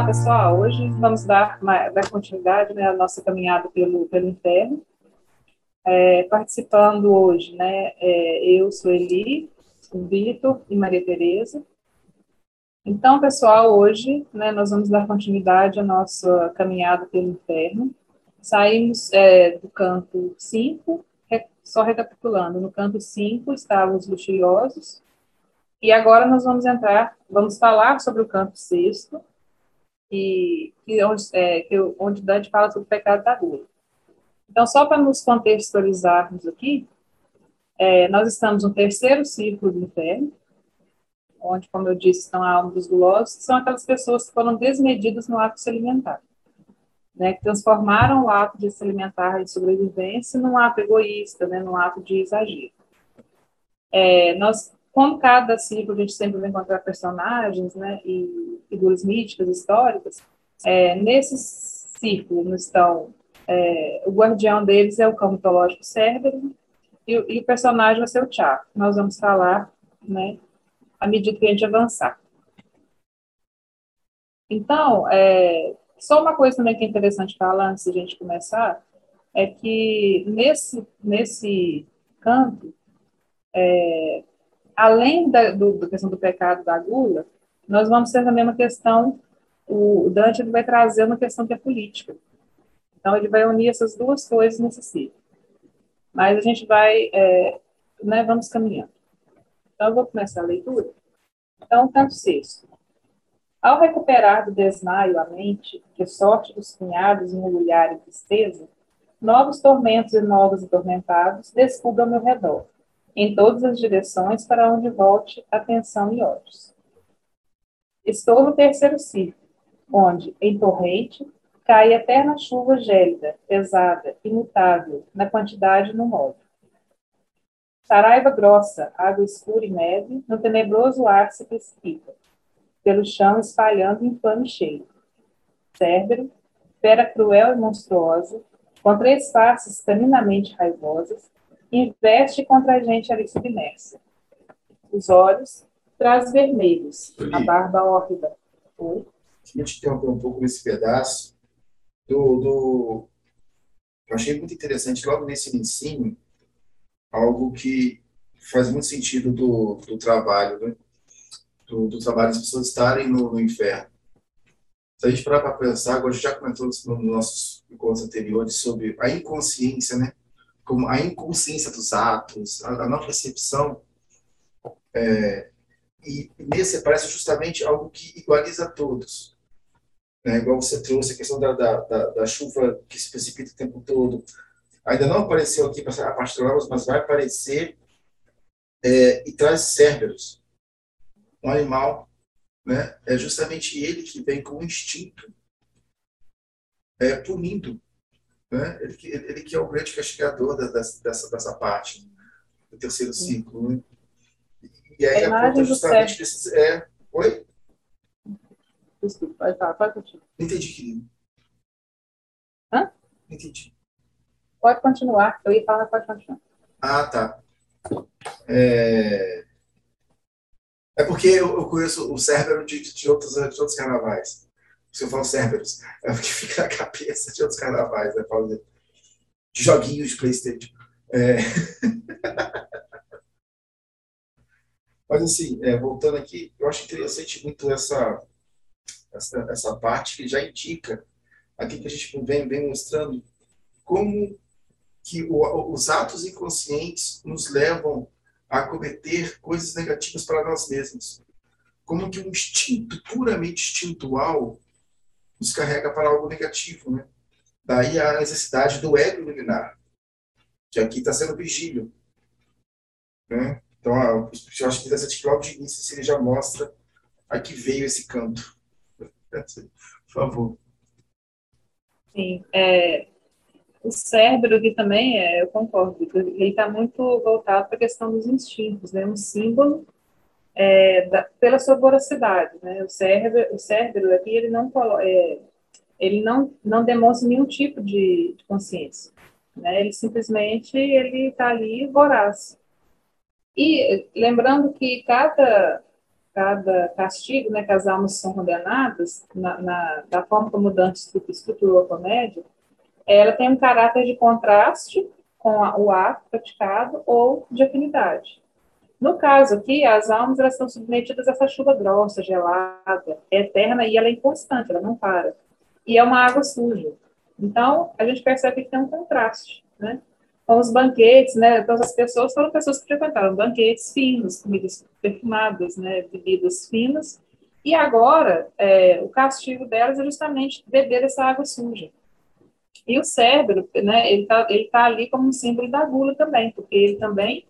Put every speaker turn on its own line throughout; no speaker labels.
Olá, pessoal. Hoje vamos dar, dar continuidade né, à nossa caminhada pelo, pelo inferno. É, participando hoje, né, é, eu sou Eli, o Vitor e Maria Tereza. Então, pessoal, hoje né, nós vamos dar continuidade à nossa caminhada pelo inferno. Saímos é, do canto 5, só recapitulando, no canto 5 estavam os luxuriosos, e agora nós vamos entrar, vamos falar sobre o canto 6, que, que, onde, é, que, onde Dante fala sobre o pecado da gula. Então, só para nos contextualizarmos aqui, é, nós estamos no terceiro círculo do inferno, onde, como eu disse, estão a alma dos que são aquelas pessoas que foram desmedidas no ato de se alimentar, né, que transformaram o ato de se alimentar de sobrevivência num ato egoísta, né, num ato de exagero. É, nós, como cada ciclo, a gente sempre vai encontrar personagens, né, e figuras míticas, históricas, é, nesses círculos estão, é, o guardião deles é o cão mitológico Cérbero, e, e, o personagem vai ser o Tiago. Nós vamos falar, né, à medida que a gente avançar. Então, é, só uma coisa também que é interessante falar antes de a gente começar, é que nesse, nesse campo, é, além da, do, da questão do pecado da gula, nós vamos ter também uma questão, o Dante vai trazer uma questão que é política. Então, ele vai unir essas duas coisas nesse ciclo. Mas a gente vai, é, né, vamos caminhando. Então, eu vou começar a leitura. Então, canto sexto. Ao recuperar do desmaio a mente, que sorte dos cunhados engolhar em tristeza, novos tormentos e novos atormentados descubram ao meu redor, em todas as direções para onde volte atenção e olhos. Estou no terceiro círculo, onde, em torrente, cai eterna chuva gélida, pesada, imutável, na quantidade e no modo. Saraiva grossa, água escura e neve, no tenebroso ar se precipita, pelo chão espalhando infame cheiro. Cérbero, fera cruel e monstruosa, com três faces caninamente raivosas, investe contra a gente ali submersa. Os olhos, traz vermelhos, a barba hórrida. Oi?
Queria te interromper um pouco nesse pedaço do, do... Eu achei muito interessante, logo nesse ensino, algo que faz muito sentido do, do trabalho, né? do, do trabalho das pessoas estarem no, no inferno. Se a gente parar para pensar, agora a gente já comentou nos nossos encontros anteriores sobre a inconsciência, né? Como a inconsciência dos atos, a, a não percepção. É, e nesse parece justamente algo que igualiza todos. Né? Igual você trouxe a questão da, da, da, da chuva que se precipita o tempo todo, ainda não apareceu aqui a parte de mas vai aparecer é, e traz Cérberos, um animal, né? É justamente ele que vem com o instinto é, punindo, né? Ele, ele, que é o grande castigador da, dessa, dessa parte do terceiro ciclo, né? E aí a, a conta justamente desses, é, oi?
Desculpa, pode falar, pode continuar.
Entendi, querido.
Hã?
Entendi.
Pode continuar. Eu ia falar, pode continuar.
Ah, tá. É, é porque eu, conheço o Cérbero de, de, outros, de outros carnavais. Se eu falo Cérberos, é porque fica na cabeça de outros carnavais, né? De, de joguinhos de Playstation. É... Mas, assim, é, voltando aqui, eu acho interessante muito essa, essa, essa parte que já indica aqui que a gente vem, vem mostrando como que o, os atos inconscientes nos levam a cometer coisas negativas para nós mesmos. Como que um instinto puramente instintual nos carrega para algo negativo, né? Daí a necessidade do ego iluminar, que aqui está sendo vigílio. Né? Então, eu acho que dessa de início ele já mostra a que veio esse canto. Por favor.
Sim, é, o cérebro aqui também, é, eu concordo, ele está muito voltado para a questão dos instintos, né? Um símbolo é, da, pela sua voracidade, né? O cérebro, o cérebro aqui ele não é, ele não não demonstra nenhum tipo de, de consciência, né? Ele simplesmente ele está ali voraz. E lembrando que cada cada castigo, né, que as almas são condenadas, na, na, da forma como Dante estruturou a comédia, ela tem um caráter de contraste com a, o ato praticado ou de afinidade. No caso aqui, as almas elas estão submetidas a essa chuva grossa, gelada, é eterna e ela é inconstante, ela não para. E é uma água suja. Então, a gente percebe que tem um contraste, né? Com os banquetes, né? Então, as pessoas foram pessoas que frequentaram banquetes finos, comidas perfumadas, né? Bebidas finas. E agora, é, o castigo delas é justamente beber essa água suja. E o cérebro, né? Ele está ele tá ali como um símbolo da gula também, porque ele também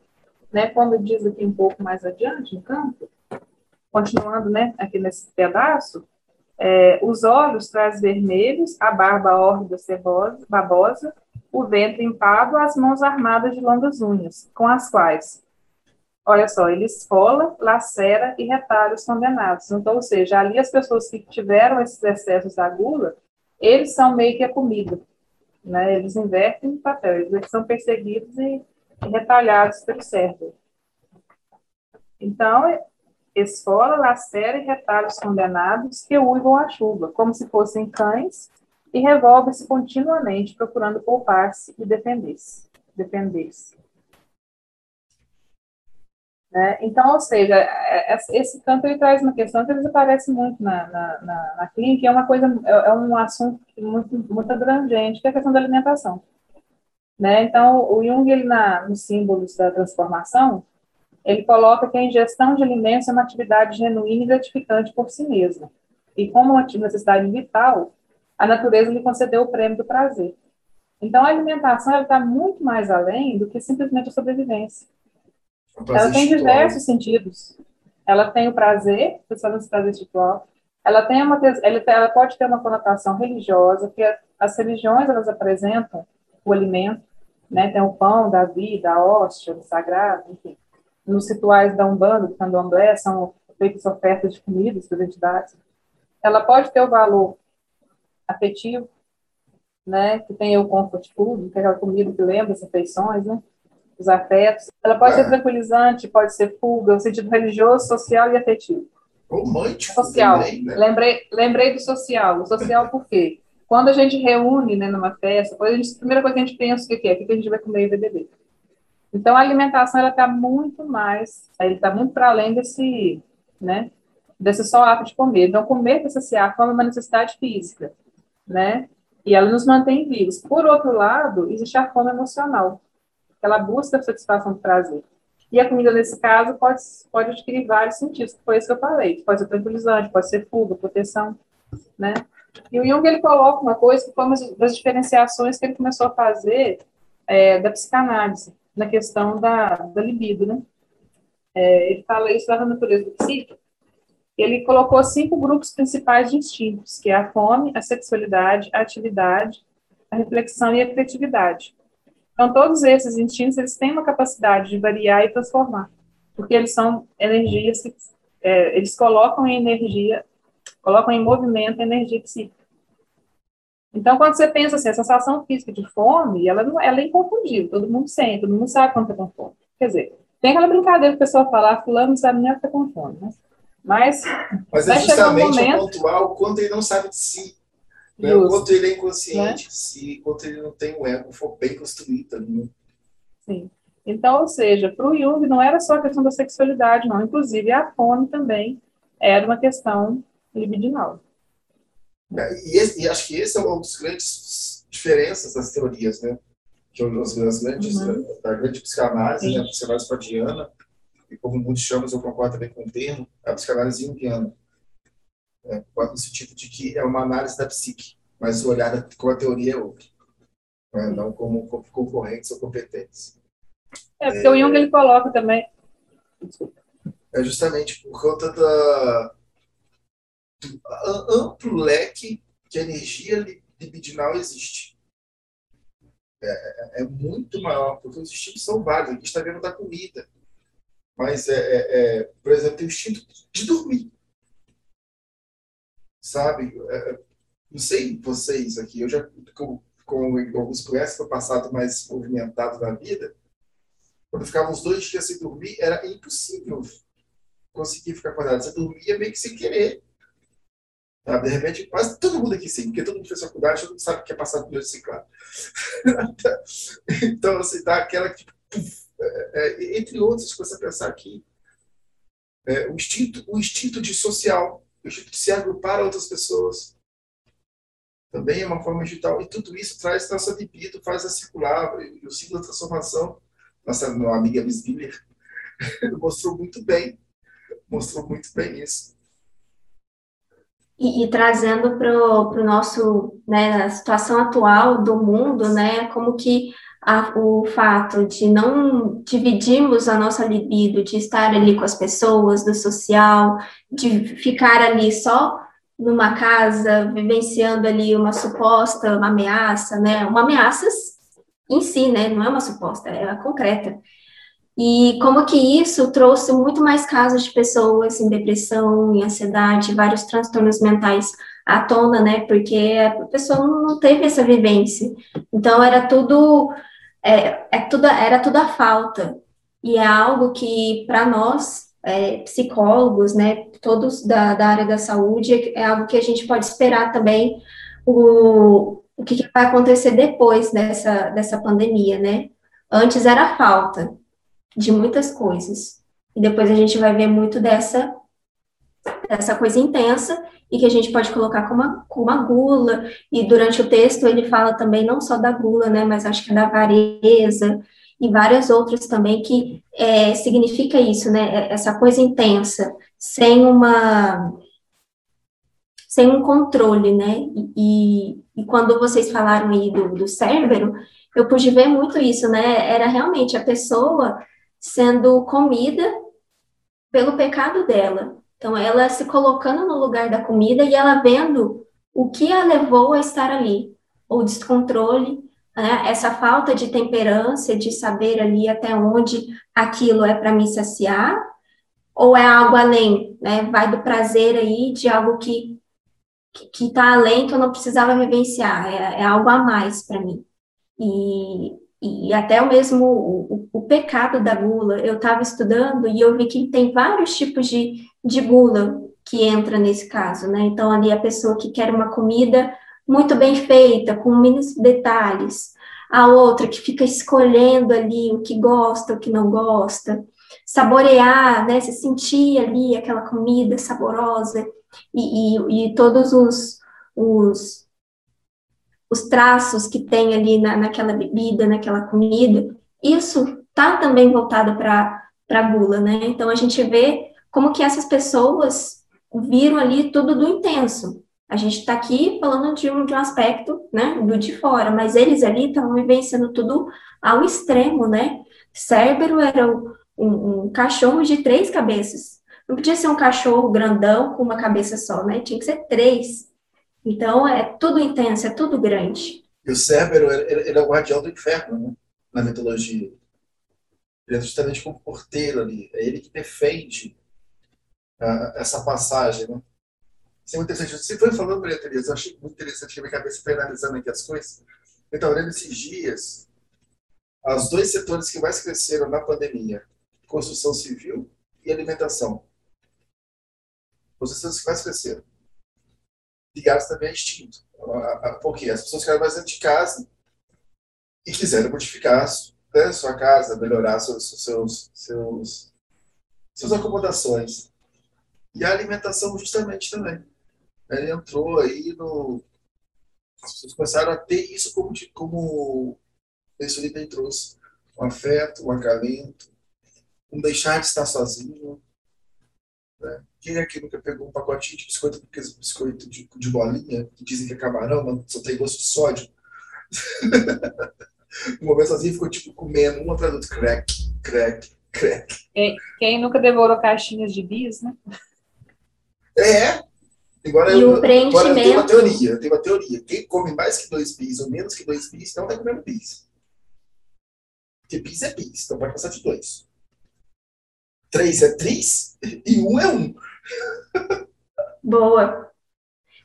né, quando diz aqui um pouco mais adiante, no campo, continuando, né, aqui nesse pedaço, é, os olhos traz vermelhos, a barba cebosa, babosa, o ventre empado, as mãos armadas de longas unhas, com as quais, olha só, ele esfola, lacera e retalha os condenados. Então, ou seja, ali as pessoas que tiveram esses excessos da gula, eles são meio que a comida, né? Eles invertem o papel, eles são perseguidos e retalhados pelo cérebro. Então, esfola, lacera e retalha os condenados que uivam a chuva, como se fossem cães, e revolve-se continuamente, procurando poupar-se e defender-se. Defender-se. Né? Então, ou seja, é, é, esse canto ele traz uma questão que ele aparece muito na, na, na, na clínica, é uma coisa, é, é um assunto muito, muito abrangente, que é a questão da alimentação. Né? Então, o Jung, ele, na, nos símbolos da transformação, ele coloca que a ingestão de alimentos é uma atividade genuína e gratificante por si mesma. E como uma necessidade vital, a natureza lhe concedeu o prêmio do prazer. Então, a alimentação está muito mais além do que simplesmente a sobrevivência. ela tem diversos sentidos. Ela tem o prazer, principalmente o prazer espiritual. Ela, tem uma, ela pode ter uma conotação religiosa, porque as religiões elas apresentam o alimento né? Tem o pão da vida, a hóstia, o sagrado, enfim. Nos rituais da Umbanda, do Candomblé, são feitas ofertas de comidas para entidades. Ela pode ter o valor afetivo, né? Que tem o comfort food, que é aquela comida que lembra as afeições, né? Os afetos. Ela pode ser tranquilizante, pode ser fuga, o sentido religioso, social e afetivo.
Romântico.
Social. Também, né? lembrei, lembrei do social. O social por quê? Quando a gente reúne né, numa festa, a, gente, a primeira coisa que a gente pensa o que é, o que a gente vai comer e vai beber. Então, a alimentação, ela está muito mais, ele está muito para além desse, né, desse só ato de comer. Então, comer para saciar a fome é uma necessidade física, né, e ela nos mantém vivos. Por outro lado, existe a fome emocional, ela busca a satisfação do prazer. E a comida, nesse caso, pode, pode adquirir vários sentidos, que foi isso que eu falei. Pode ser tranquilizante, pode ser fuga, proteção, né? E o Jung ele coloca uma coisa que foi uma das diferenciações que ele começou a fazer é, da psicanálise, na questão da, da libido, né? É, ele fala isso lá na natureza do psíquico. Ele colocou cinco grupos principais de instintos, que é a fome, a sexualidade, a atividade, a reflexão e a criatividade. Então, todos esses instintos, eles têm uma capacidade de variar e transformar, porque eles são energias que é, eles colocam em energia colocam em movimento a energia psíquica. Então, quando você pensa assim, a sensação física de fome, ela, ela é inconfundível, todo mundo sente, todo mundo sabe quando está com fome. Quer dizer, tem aquela brincadeira que o pessoal fala, ah, fulano não sabe nem o que está com fome, né? Mas,
Mas é justamente um momento... pontual o quanto ele não sabe de si, né? o quanto ele é inconsciente né? o quanto ele não tem um ego bem construído. Né?
Sim. Então, ou seja, para o Jung não era só a questão da sexualidade, não. Inclusive, a fome também era uma questão libidinal.
É, e, esse, e, acho que esse é uma das grandes diferenças das teorias, né? Que as, as grandes, uhum. da grande psicanálise, né? a psicanálise freudiana, e como muitos chamam, eu concordo também com o termo, a psicanálise junguiana. É, no sentido de que é uma análise da psique, mas o olhar com a teoria é outro. Né? Não como concorrentes ou competentes.
É, porque é, o Jung ele coloca também.
Desculpa. É justamente por conta da, amplo leque de energia libidinal existe. É, é, é, muito maior, porque os instintos são vários. A gente está vendo da comida. Mas, é, é, é, por exemplo, tem o instinto de dormir. Sabe? É, não sei vocês aqui, eu já, como, como alguns conhecem, no passado mais movimentado da vida, quando eu ficava uns dois dias sem dormir, era impossível conseguia ficar acordado. Você dormia meio que sem querer. Sabe? De repente, quase todo mundo aqui sim, porque todo mundo fez faculdade, todo mundo sabe que é passar por reciclado. então, assim, dá aquela tipo, é, é, entre outros, se você pensar aqui, é, o, instinto, o instinto de social, o instinto de se agrupar a outras pessoas, também é uma forma digital. E tudo isso traz nossa libido, faz a circular, e o ciclo da transformação. Nossa amiga Miss Miller mostrou muito bem, mostrou muito bem isso.
E, e trazendo para o nosso, né, a situação atual do mundo, né, como que a, o fato de não dividirmos a nossa libido, de estar ali com as pessoas, do social, de ficar ali só numa casa, vivenciando ali uma suposta uma ameaça, né? Uma ameaça em si, né? Não é uma suposta, é a concreta. E como que isso trouxe muito mais casos de pessoas em depressão, em ansiedade, vários transtornos mentais à tona, né? Porque a pessoa não teve essa vivência. Então era tudo é, é tudo era tudo a falta. E é algo que para nós é, psicólogos, né, todos da, da área da saúde, é algo que a gente pode esperar também o, o que, que vai acontecer depois dessa, dessa pandemia, né? Antes era falta de muitas coisas, e depois a gente vai ver muito dessa, dessa coisa intensa, e que a gente pode colocar como uma, como gula, e durante o texto ele fala também não só da gula, né, mas acho que da avareza, e várias outras também que é, significa isso, né? É, essa coisa intensa, sem uma sem um controle, né? E, e quando vocês falaram aí do, do Cérbero, eu pude ver muito isso, né? Era realmente a pessoa sendo comida pelo pecado dela. Então, ela se colocando no lugar da comida e ela vendo o que a levou a estar ali, o descontrole, né? essa falta de temperança, de saber ali até onde aquilo é para me saciar, ou é algo além, né? Vai do prazer aí de algo que que está além que eu não precisava vivenciar, é, é algo a mais para mim. E, e até o mesmo o, o, pecado da gula, eu estava estudando e eu vi que tem vários tipos de, de gula que entra nesse caso, né? Então, ali a pessoa que quer uma comida muito bem feita, com mínimos detalhes, a outra que fica escolhendo ali o que gosta, o que não gosta, saborear, né, se sentir ali aquela comida saborosa. E, e, e todos os, os, os traços que tem ali na, naquela bebida, naquela comida, isso tá também voltado para a gula, né? Então a gente vê como que essas pessoas viram ali tudo do intenso, a gente está aqui falando de um, de um aspecto, né, do de fora, mas eles ali estavam vivenciando tudo ao extremo, né? Cérbero era um, um, cachorro de três cabeças. Não podia ser um cachorro grandão com uma cabeça só, né? Tinha que ser três. Então, é tudo intenso, é tudo grande.
E o Cérbero, ele, ele é o guardião do inferno, né? Na mitologia. Ele é justamente como porteiro ali. É ele que defende uh, essa passagem, né? Isso é muito interessante. Você foi falando, Maria Tereza, eu achei muito interessante que minha cabeça foi analisando aqui as coisas. Estava olhando esses dias os dois setores que mais cresceram na pandemia: construção civil e alimentação. Os setores que mais cresceram. Ligados também a instinto. Porque as pessoas ficaram mais dentro de casa e quiseram modificar né, sua casa, melhorar seus, seus, seus, suas acomodações. E a alimentação, justamente, também ele entrou aí no. As pessoas começaram a ter isso como, como esse Felipe trouxe. Um afeto, um acalento, um deixar de estar sozinho. Né? Quem aqui nunca pegou um pacotinho de biscoito, biscoito de, de bolinha, que dizem que é camarão, mas só tem gosto de sódio? no momento sozinho ficou tipo comendo um atrás do outro, crack, crack, crack.
Quem, quem nunca devorou caixinhas de bis, né?
É, Agora,
e eu, o preenchimento... agora eu
tenho uma teoria, eu tenho uma teoria. Quem come mais que dois bis ou menos que dois bis, não está comendo bis. Porque bis é bis, então pode passar de dois. Três é três e um é um.
Boa.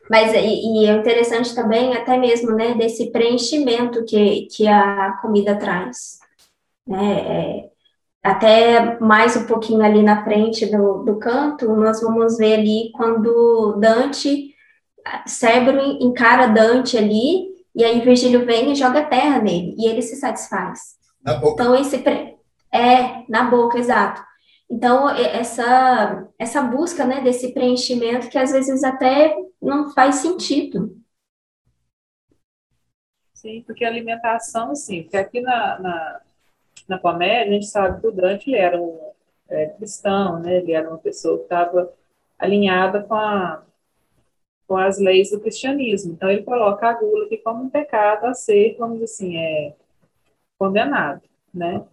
Mas e, e, é interessante também, até mesmo, né, desse preenchimento que, que a comida traz. Né? É, até mais um pouquinho ali na frente do, do canto, nós vamos ver ali quando Dante, Cérebro encara Dante ali, e aí Virgílio vem e joga terra nele, e ele se satisfaz.
Na boca.
Então, esse é, na boca, exato. Então, essa, essa busca né, desse preenchimento que às vezes até não faz sentido.
Sim, porque a alimentação, sim, porque aqui na, na, na comédia a gente sabe que o Dante ele era um é, cristão, né? ele era uma pessoa que estava alinhada com, a, com as leis do cristianismo. Então, ele coloca a gula aqui como um pecado a ser, vamos dizer assim, é, condenado, né?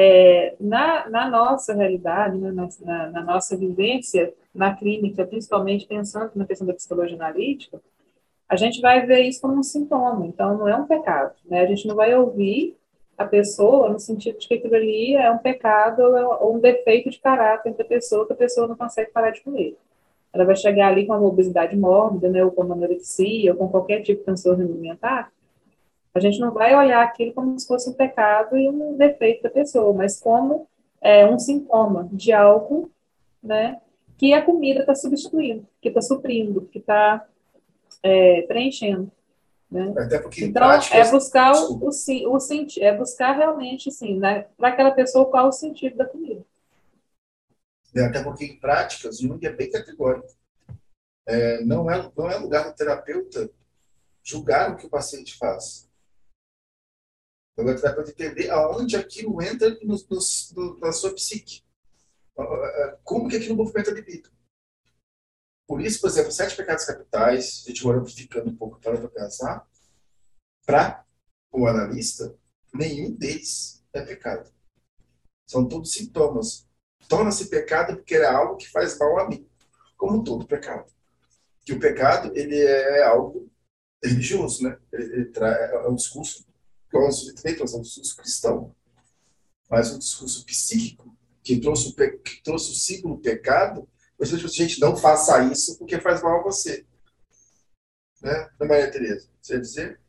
É, na, na, nossa realidade, né, na, na, nossa vivência na clínica, principalmente pensando na questão da psicologia analítica, a gente vai ver isso como um sintoma, então não é um pecado. Né? A gente não vai ouvir a pessoa no sentido de que aquilo ali é um pecado ou um defeito de caráter da pessoa que a pessoa não consegue parar de comer. Ela vai chegar ali com uma obesidade mórbida, né, ou com uma anorexia, ou com qualquer tipo de transtorno alimentar, a gente não vai olhar aquilo como se fosse um pecado e um defeito da pessoa, mas como é, um sintoma de algo né, que a comida está substituindo, que está suprindo, que está é, preenchendo. Né? Então, é buscar o, o, o, o é buscar realmente, assim, né, para aquela pessoa qual o sentido da comida.
É, até porque em práticas, Jung é bem categórico. É, não, é, não é lugar do terapeuta julgar o que o paciente faz. Agora você vai entender aonde aquilo entra no, no, no, na sua psique. Como que aquilo movimenta a libido. Por isso, por exemplo, sete pecados capitais, a gente vai ficando um pouco para pensar, para o analista, nenhum deles é pecado. São todos sintomas. Torna-se pecado porque é algo que faz mal a mim, como todo pecado. Que o pecado ele é algo religioso, né? Ele, ele é um discurso trouxe, também trouxe um discurso cristão, mas um discurso psíquico, que trouxe que trouxe o ciclo pecado, mas tipo, gente, não faça isso porque faz mal a você. Né? Maria Tereza, você ia dizer?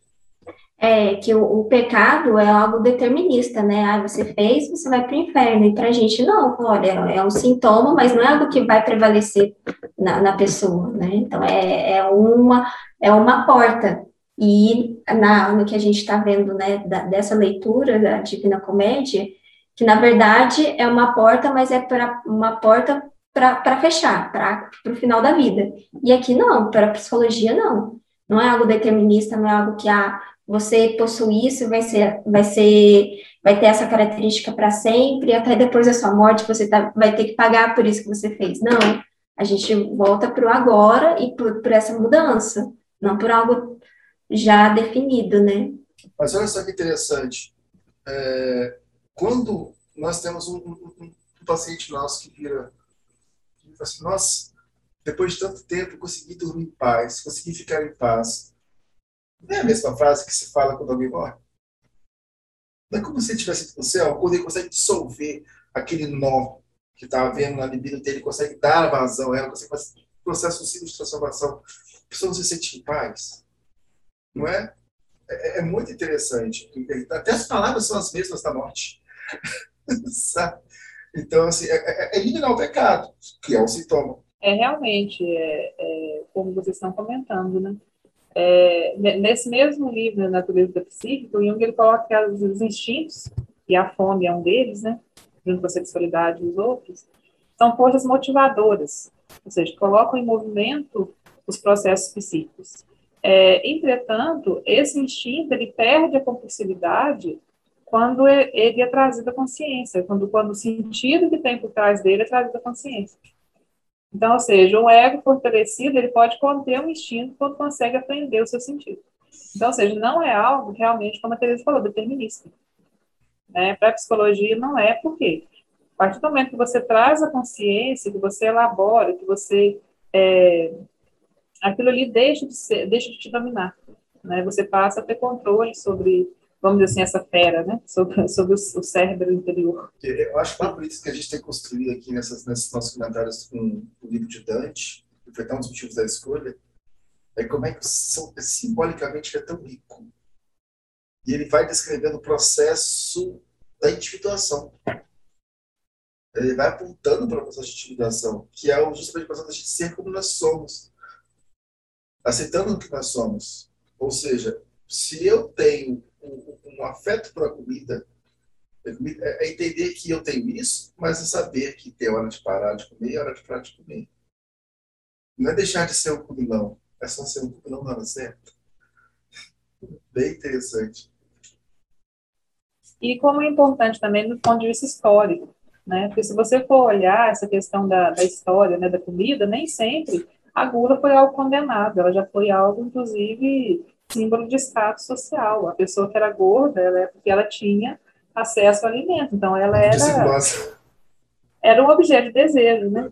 É que o, o, pecado é algo determinista, né? Ah, você fez, você vai para o inferno. E para a gente, não, olha, é um sintoma, mas não é algo que vai prevalecer na, na pessoa, né? Então, é, é, uma, é uma porta e na, no que a gente está vendo, né, da, dessa leitura da Divina Comédia, que na verdade é uma porta, mas é para uma porta para fechar, para o final da vida. E aqui não, para a psicologia não. Não é algo determinista, não é algo que ah, você possui isso, vai ser, vai ser, vai ter essa característica para sempre, até depois da sua morte você tá, vai ter que pagar por isso que você fez. Não, a gente volta para o agora e por, por essa mudança, não por algo já definido, né?
Mas olha só que interessante. É, quando nós temos um, um, um, paciente nosso que vira e fala assim, nossa, depois de tanto tempo consegui dormir em paz, consegui ficar em paz. Não é a mesma frase que se fala quando alguém morre? Não é como se ele estivesse no céu, quando ele consegue dissolver aquele nó que está havendo na libido dele, consegue dar vazão ela, consegue fazer processo de transformação. A pessoa não se sente em paz não é? é? É, muito interessante. Até as palavras são as mesmas da morte. então, assim, é, é, é, eliminar o pecado, que é um sintoma.
É realmente, é, é como vocês estão comentando, né? É, nesse mesmo livro, Natureza da Psíquica, o Jung ele coloca os instintos, e a fome é um deles, né? Junto com a sexualidade e os outros, são forças motivadoras, ou seja, colocam em movimento os processos psíquicos. É, entretanto, esse instinto ele perde a compulsividade quando ele é trazido à consciência, quando, quando o sentido que tem por trás dele é trazido à consciência. Então, ou seja, um ego fortalecido ele pode conter um instinto quando consegue aprender o seu sentido. Então, ou seja, não é algo realmente, como a Teresa falou, determinista. Né? Para a psicologia não é, porque a partir do momento que você traz a consciência, que você elabora, que você é, aquilo ali deixa de, ser, deixa de te dominar. Né? Você passa a ter controle sobre, vamos dizer assim, essa fera, né? sobre, sobre o, cérebro interior.
Eu acho que por isso que a gente tem construído aqui nessas, nesses nossos comentários com o livro de Dante, que foi um dos motivos da escolha, é como é que simbolicamente é tão rico. E ele vai descrevendo o processo da individuação. Ele vai apontando para o processo de intimidação, que é justamente o processo da gente ser como nós somos, aceitando o que nós somos. Ou seja, se eu tenho um, um afeto por a comida, é, é entender que eu tenho isso, mas é saber que tem hora de parar de comer e hora de parar de comer. Não é deixar de ser um comilão, é só ser um comilão na hora certa. Bem interessante.
E como é importante também do ponto de vista histórico, né? Porque se você for olhar essa questão da, da história, né, da comida, nem sempre a gula foi algo condenado, ela já foi algo, inclusive, símbolo de status social. A pessoa que era gorda, ela é porque ela tinha acesso ao alimento, então ela era era um objeto de desejo, né?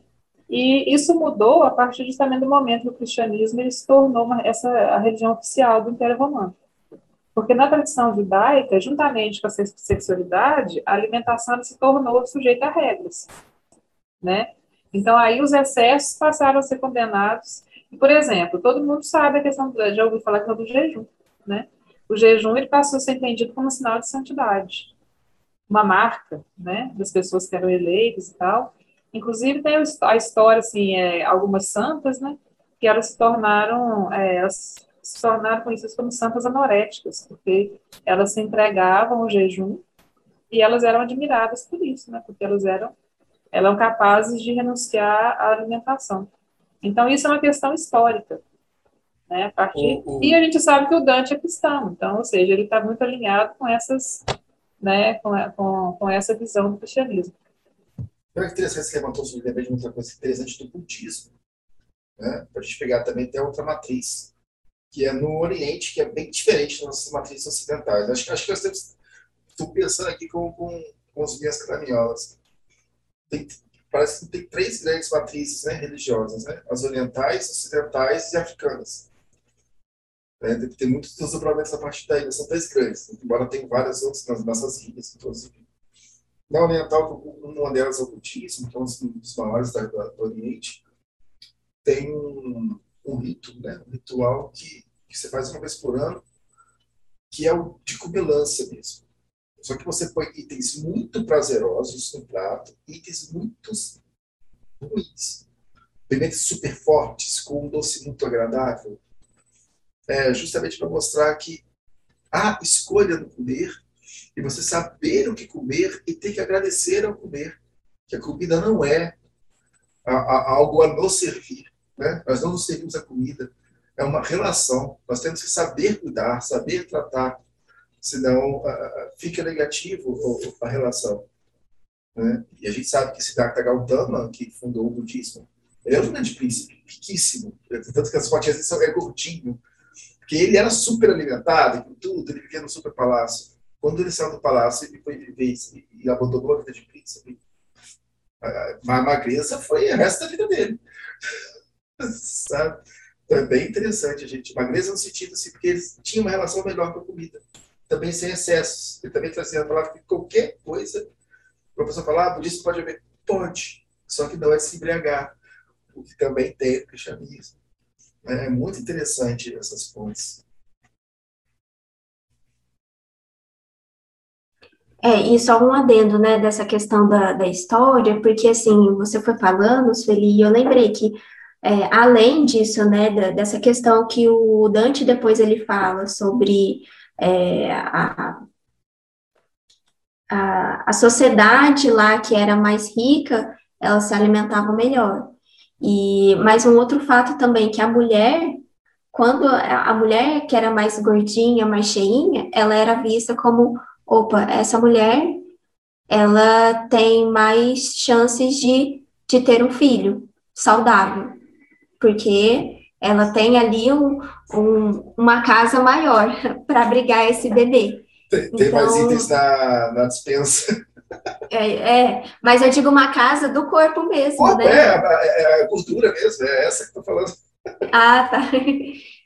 E isso mudou a partir justamente do momento que o cristianismo ele se tornou uma, essa a religião oficial do Império Romano. Porque na tradição judaica, juntamente com a sexualidade, a alimentação se tornou sujeita a regras, né? Então aí os excessos passaram a ser condenados. E, por exemplo, todo mundo sabe a questão do, já ouviu falar do jejum, né? O jejum ele passou a ser entendido como um sinal de santidade, uma marca, né, das pessoas que eram eleitas e tal. Inclusive tem a história assim, é, algumas santas, né, que elas se tornaram, é, elas se tornaram conhecidas como santas anoréticas, porque elas se entregavam ao jejum e elas eram admiradas por isso, né? Porque elas eram, eram capazes de renunciar à alimentação. Então, isso é uma questão histórica. Né, a partir... O... E a gente sabe que o Dante é cristão, então, ou seja, ele está muito alinhado com essas, né, com, com, com essa visão do cristianismo.
É interessante você levantou sobre de outra coisa interessante do budismo. Né? Para a gente pegar também até outra matriz que é no Oriente, que é bem diferente das nossas matrizes ocidentais. Acho, acho que nós temos. Estou pensando aqui com, com, com as minhas craniolas. Tem, parece que tem três grandes matrizes né, religiosas: né? as orientais, ocidentais e africanas. É, tem, muitos desdobramentos a partir daí, são três grandes, embora tenha várias outras nas nossas ilhas, inclusive. Na oriental, uma delas é o budismo, que é um dos maiores do, do Oriente, tem um, um rito, né? um ritual que, que você faz uma vez por ano, que é o de cubilância mesmo. Só que você põe itens muito prazerosos no prato, itens muito ruins. Pimentas super fortes, com um doce muito agradável. É, justamente para mostrar que há escolha no comer e você saber o que comer e ter que agradecer ao comer. Que a comida não é a, a, algo a nos servir, né? Nós não nos servimos a comida. É uma relação. Nós temos que saber cuidar, saber tratar, senão fica negativo a relação. Né? E a gente sabe que Siddhartha Gautama, que fundou o budismo, ele é um grande príncipe, riquíssimo. Tanto que as fotinhas são é gordinho. Porque ele era super alimentado, com tudo, ele vivia no super palácio. Quando ele saiu do palácio, ele foi viver e abandonou a vida de príncipe. A magreza foi o resto da vida dele. Sabe? Então é bem interessante, gente. Magreza no sentido assim, porque eles tinham uma relação melhor com a comida. Também sem excessos. Ele também trazia a palavra que qualquer coisa, a pessoa falar, ah, budista pode haver. Pode. Só que não é se embriagar. O que também tem no cristianismo. É muito interessante essas fontes.
É, e só um adendo, né, dessa questão da, da história, porque, assim, você foi falando, Sueli, e eu lembrei que é, além disso, né, dessa questão que o Dante depois ele fala sobre é, a, a, a sociedade lá que era mais rica, ela se alimentava melhor. E mais um outro fato também que a mulher, quando a mulher que era mais gordinha, mais cheinha, ela era vista como, opa, essa mulher, ela tem mais chances de, de ter um filho saudável porque ela tem ali um, um, uma casa maior para abrigar esse bebê.
Tem, tem então, mais itens na, na dispensa.
É, é, mas eu digo uma casa do corpo mesmo,
Pô,
né?
É, é, é a cultura mesmo, é essa que eu tô falando.
Ah, tá.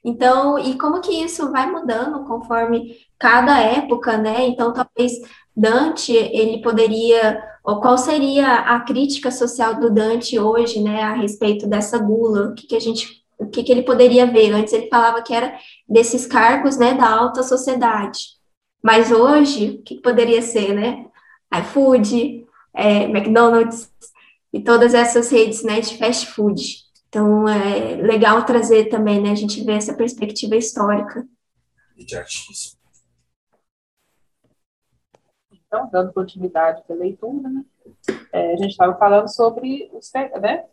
Então, e como que isso vai mudando conforme cada época, né? Então, talvez Dante, ele poderia, ou qual seria a crítica social do Dante hoje, né, a respeito dessa gula? O que, que a gente, o que, que ele poderia ver? Antes ele falava que era desses cargos, né, da alta sociedade. Mas hoje, o que, que poderia ser, né? iFood, é, McDonald's e todas essas redes né, de fast food. Então, é legal trazer também, né, a gente ver essa perspectiva histórica.
E de artismo.
Então, dando continuidade à leitura, né, é, a gente estava falando sobre os, né,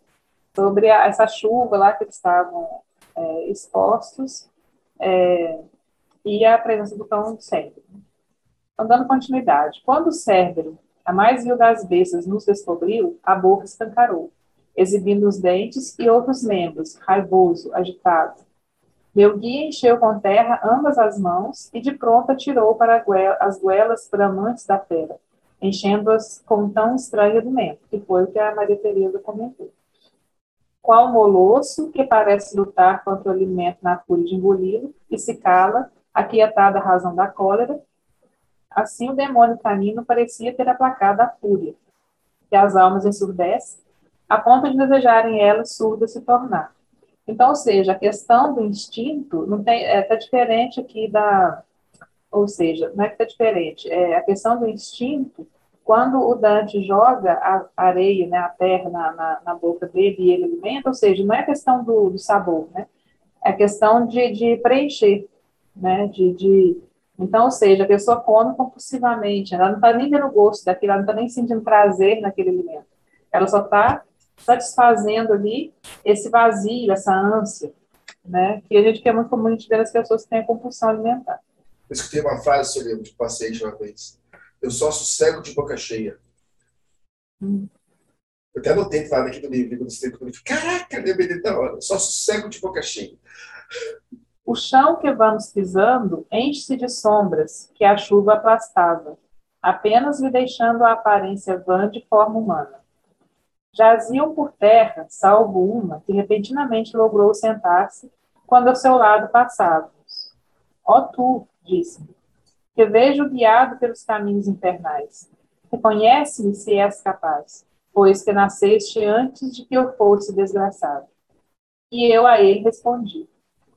sobre a, essa chuva lá que eles estavam é, expostos é, e a presença do cão cérebro. Então, dando continuidade. Quando o cérebro, a mais vil das bestas, nos descobriu, a boca escancarou, exibindo os dentes e outros membros, raivoso, agitado. Meu guia encheu com terra ambas as mãos e de pronto atirou para as goelas bramantes da fera, enchendo-as com tão estranho argumento, que foi o que a Maria Tereza comentou. Qual molosso que parece lutar contra o alimento na fúria de engoli-lo e se cala, aquietada a razão da cólera, assim o demônio canino parecia ter aplacado a fúria, que as almas ensurdecem, a ponto de desejarem elas surdas se tornar. Então, ou seja, a questão do instinto não tem está é, tá diferente aqui da, ou seja, não é que está diferente, é a questão do instinto quando o Dante joga a areia, né, a terra na, na, na, boca dele e ele alimenta, ou seja, não é questão do, do sabor, né? É questão de, de preencher, né? De, de, então, ou seja, a pessoa come compulsivamente, ela não está nem vendo gosto daquilo, ela não está nem sentindo prazer naquele alimento. Ela só está satisfazendo ali esse vazio, essa ânsia, né? Que a gente quer muito comum a gente ver as pessoas que têm a compulsão alimentar.
Eu escutei uma frase, sobre o que passei de uma vez eu só sossego de boca cheia. Hum. Eu até anotei falar aqui do livro, quando você falei, caraca, lembrei da hora, só sossego de boca cheia.
O chão que vamos pisando enche-se de sombras que a chuva aplastava, apenas lhe deixando a aparência vã de forma humana. Jaziam por terra, salvo uma, que repentinamente logrou sentar-se quando ao seu lado passávamos. Ó oh, tu, disse-me, vejo guiado pelos caminhos infernais. Reconhece-me se és capaz, pois que nasceste antes de que eu fosse desgraçado. E eu a ele respondi: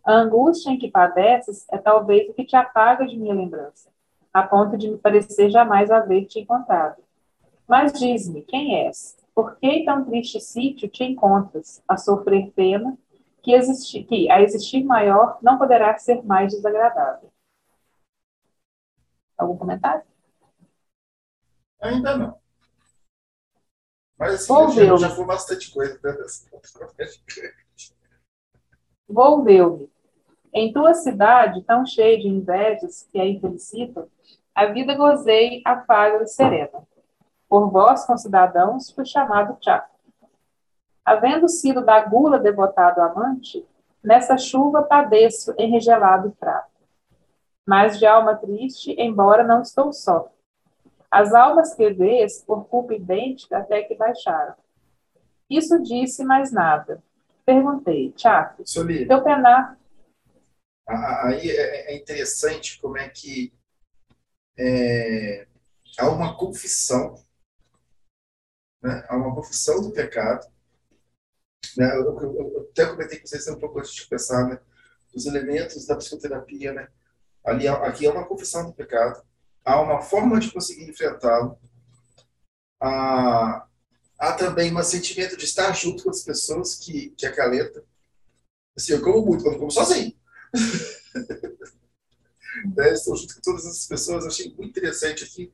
A angústia em que padeces é talvez o que te apaga de minha lembrança, a ponto de me parecer jamais haver te encontrado. Mas diz-me, quem és? Por que em tão triste sítio te encontras, a sofrer pena, que, que a existir maior não poderá ser mais desagradável? Algum comentário?
Ainda não. Mas assim, Volveu já, já foi bastante coisa. Né?
Volveu-me. Em tua cidade, tão cheia de invejas que a infelicitam, a vida gozei afável e serena. Por vós, concidadãos, fui chamado Tchá. Havendo sido da gula devotado amante, nessa chuva padeço enregelado e fraco mas de alma triste, embora não estou só. As almas que vês, por culpa idêntica, até que baixaram. Isso disse mais nada. Perguntei, Tiago, teu penar...
Aí é, é interessante como é que é, há uma confissão, né? há uma confissão do pecado. Né? Eu, eu, eu, até comentei com vocês um pouco antes de começar, né? os elementos da psicoterapia, né? Ali, aqui é uma confissão do pecado. Há uma forma de conseguir enfrentá-lo. Há, há também um sentimento de estar junto com as pessoas que, que acalenta. Assim, eu como muito, quando eu como sozinho. né? Estou junto com todas essas pessoas. Achei muito interessante aqui,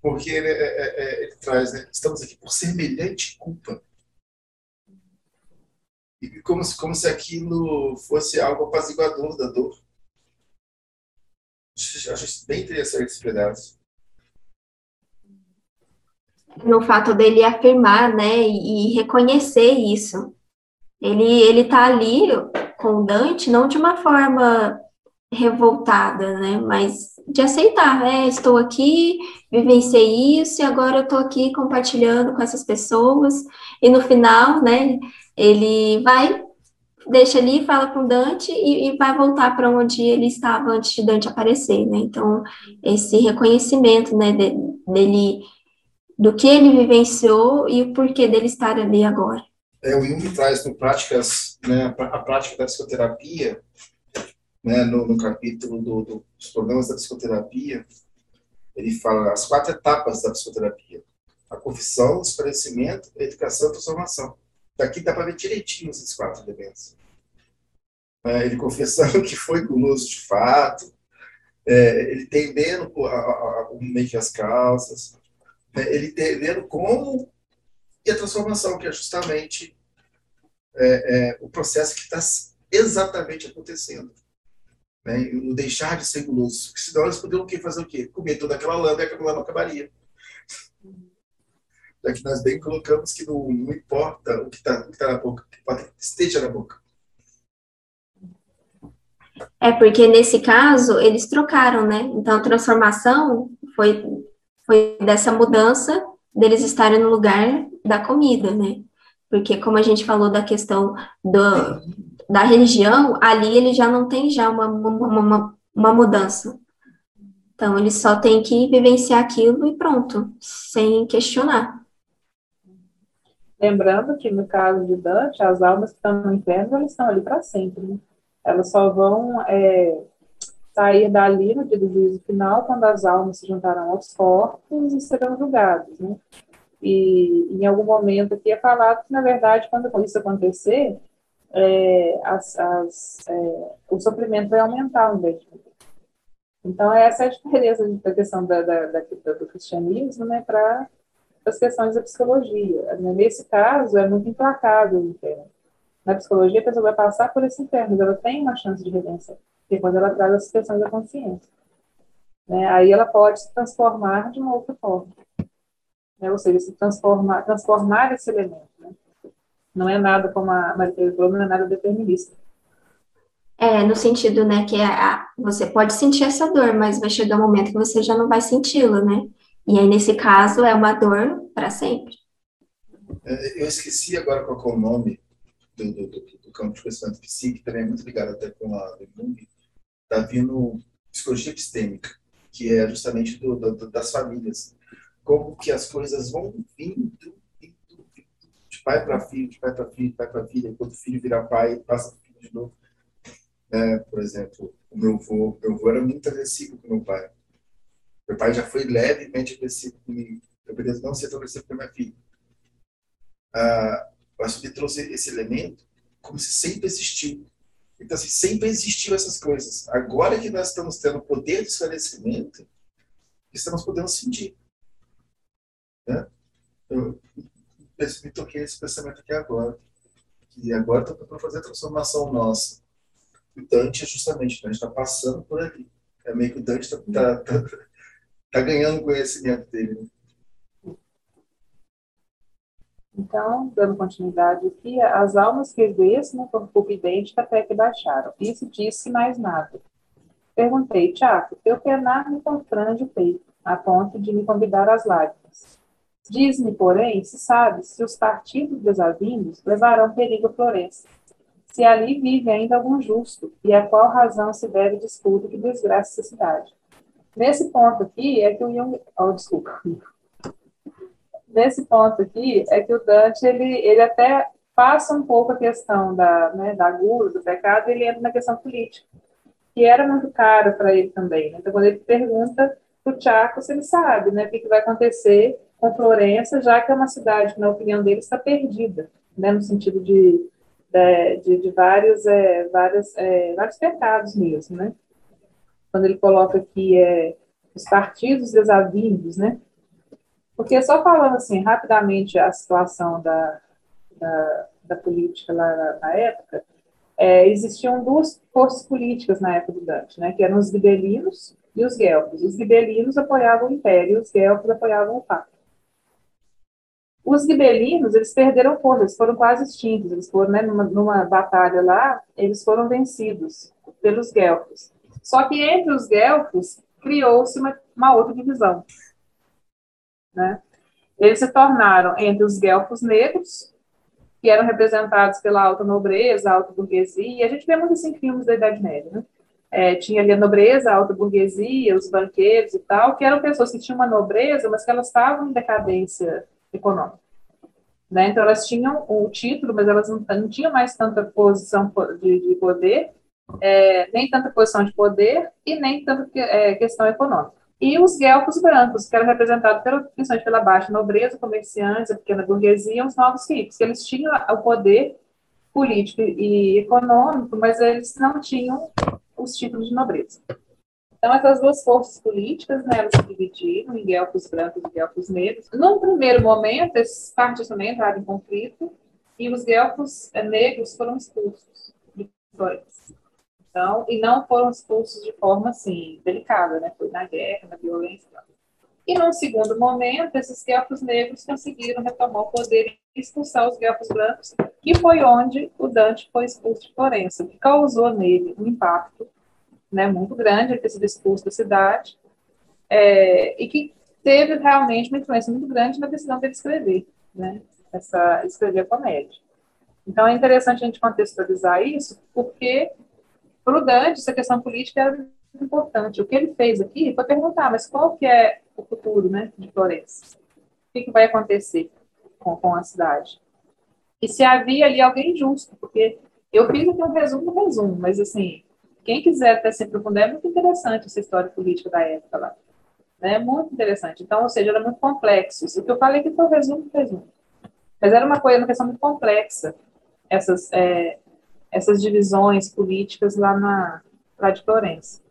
porque ele, é, é, é, ele traz, né? estamos aqui por semelhante culpa. E como, como se aquilo fosse algo apaziguador da dor acho bem interessante esse pedaço.
No fato dele afirmar, né, e reconhecer isso. Ele, ele tá ali com Dante, não de uma forma revoltada, né, mas de aceitar, né, estou aqui, vivenciei isso e agora eu estou aqui compartilhando com essas pessoas e no final, né, ele vai deixa ali, fala com Dante e, e vai voltar para onde ele estava antes de Dante aparecer, né? Então, esse reconhecimento, né, de, dele, do que ele vivenciou e o porquê dele estar ali agora.
É, o Jung traz no práticas, né, a prática da psicoterapia, né, no, no capítulo do, do, dos problemas da psicoterapia, ele fala as quatro etapas da psicoterapia. a confissão, o esclarecimento, a educação e a transformação. Daqui dá para ver direitinho esses quatro elementos. É, ele confessando que foi guloso de fato, é, ele a, meio que as calças, é, ele entendendo como e a transformação, que é justamente é, é, o processo que está exatamente acontecendo. Né? O deixar de ser guloso. Porque senão eles poderiam fazer o quê? Comer toda aquela lã e aquela não acabaria. Já que nós bem colocamos que não, não importa o que está tá na boca, que pode esteja na boca.
É, porque nesse caso, eles trocaram, né? Então, a transformação foi, foi dessa mudança deles estarem no lugar da comida, né? Porque, como a gente falou da questão do, da religião, ali ele já não tem já uma, uma, uma, uma mudança. Então, ele só tem que vivenciar aquilo e pronto, sem questionar.
Lembrando que, no caso de Dante, as almas que estão no inferno, elas estão ali para sempre, né? Elas só vão é, sair dali no dia do juízo final, quando as almas se juntarão aos corpos e serão julgadas, né? E em algum momento aqui é falado que, na verdade, quando isso acontecer, é, as, as, é, o sofrimento vai aumentar ao invés de Então, essa é a diferença da questão da, da, da do cristianismo né, para as questões da psicologia. Nesse caso, é muito implacável o inferno. Na psicologia, a pessoa vai passar por esse inferno, mas ela tem uma chance de redenção, que é quando ela traz as questões da consciência. Né? Aí ela pode se transformar de uma outra forma. Né? Ou seja, se transformar, transformar esse elemento. Né? Não é nada, como a Maria falou, não é nada determinista.
É, no sentido, né, que é a, você pode sentir essa dor, mas vai chegar um momento que você já não vai senti-la, né? E aí, nesse caso, é uma dor para sempre.
É, eu esqueci agora qual é o nome do, do, do, do campo de conhecimento psíquico, que também é muito ligado até com a do Jung, está vindo psicologia epistêmica, que é justamente do, do, das famílias. Como que as coisas vão vindo, vindo, vindo de pai para filho, de pai para filho, de pai para filha, quando o filho virar pai, passa para filho de novo. É, por exemplo, o meu avô, meu avô era muito agressivo com meu pai. Meu pai já foi levemente agressivo comigo. Eu poderia não ser tão agressivo com a minha filha. Ah, o Açude trouxe esse elemento como se sempre existiu. Então, assim, sempre existiu essas coisas. Agora que nós estamos tendo o poder de esclarecimento, estamos podendo sentir. Né? Eu, me toquei esse pensamento aqui agora. Que agora está para fazer a transformação nossa. O Dante, justamente, né? a gente está passando por ali. É meio que o Dante está tá, tá, tá ganhando conhecimento dele. Né?
Então, dando continuidade aqui, as almas que vês no corpo idêntico até que baixaram. Isso disse mais nada. Perguntei, Tiago, teu penar me constrange o peito, a ponto de me convidar às lágrimas. Diz-me, porém, se sabes se os partidos desavindos levarão perigo a Florença, se ali vive ainda algum justo, e a qual razão se deve disputa que desgraça essa cidade. Nesse ponto aqui é que o Jung... Oh, desculpa nesse ponto aqui é que o Dante ele, ele até passa um pouco a questão da, né, da gula, do pecado, ele entra na questão política, que era muito cara para ele também. Né? Então, quando ele pergunta para o Tiago se ele sabe né, o que, que vai acontecer com Florença, já que é uma cidade que, na opinião dele, está perdida, né, no sentido de, de, de, de vários, é, vários, é, vários pecados mesmo. Né? Quando ele coloca aqui é, os partidos desavindos, né? Porque só falando assim, rapidamente, a situação da, da, da política lá na, na época, é, existiam duas forças políticas na época do Dante, né, que eram os gibelinos e os guelfos. Os gibelinos apoiavam o império e os guelfos apoiavam o papa. Os gibelinos, eles perderam força, eles foram quase extintos, eles foram, né, numa, numa batalha lá, eles foram vencidos pelos guelfos. Só que entre os guelfos criou-se uma, uma outra divisão, né? Eles se tornaram entre os guelfos negros, que eram representados pela alta nobreza, alta burguesia, a gente vê muito isso em filmes da Idade Média, né? É, tinha ali a nobreza, a alta burguesia, os banqueiros e tal, que eram pessoas que tinham uma nobreza, mas que elas estavam em decadência econômica. Né? Então, elas tinham o título, mas elas não, não tinham mais tanta posição de, de poder, é, nem tanta posição de poder e nem tanta é, questão econômica. e os guelfos brancos, que eram representados pela, principalmente pela baixa nobreza, comerciantes, a pequena burguesia, os novos ricos, que eles tinham o poder político e econômico, mas eles não tinham os títulos de nobreza. Então, essas duas forças políticas, né, elas se dividiram em guelfos brancos e guelfos negros. Num primeiro momento, esses partidos também entraram em conflito, e os guelfos eh, negros foram expulsos. Então, e não foram expulsos de forma, assim, delicada, né, foi na guerra, na violência. E num segundo momento, esses guelfos negros conseguiram retomar o poder e expulsar os guelfos brancos, que foi onde o Dante foi expulso de Florença, que causou nele um impacto né, muito grande, ele ter sido expulso da cidade, é, e que teve realmente uma influência muito grande na decisão dele escrever, né, essa, escrever a comédia. Então, é interessante a gente contextualizar isso, porque, para o Dante, essa questão política era importante. O que ele fez aqui foi perguntar, mas qual que é o futuro né, de Florença? O que, que vai acontecer com, com a cidade? E se havia ali alguém justo, porque eu fiz aqui um resumo do resumo, mas, assim, quem quiser até se aprofundar, é muito interessante essa história política da época lá. É muito interessante. Então, ou seja, era muito complexo. O que eu falei que foi o resumo do resumo. Mas era uma coisa, uma questão muito complexa, essas, é, essas divisões políticas lá na, lá de Florença.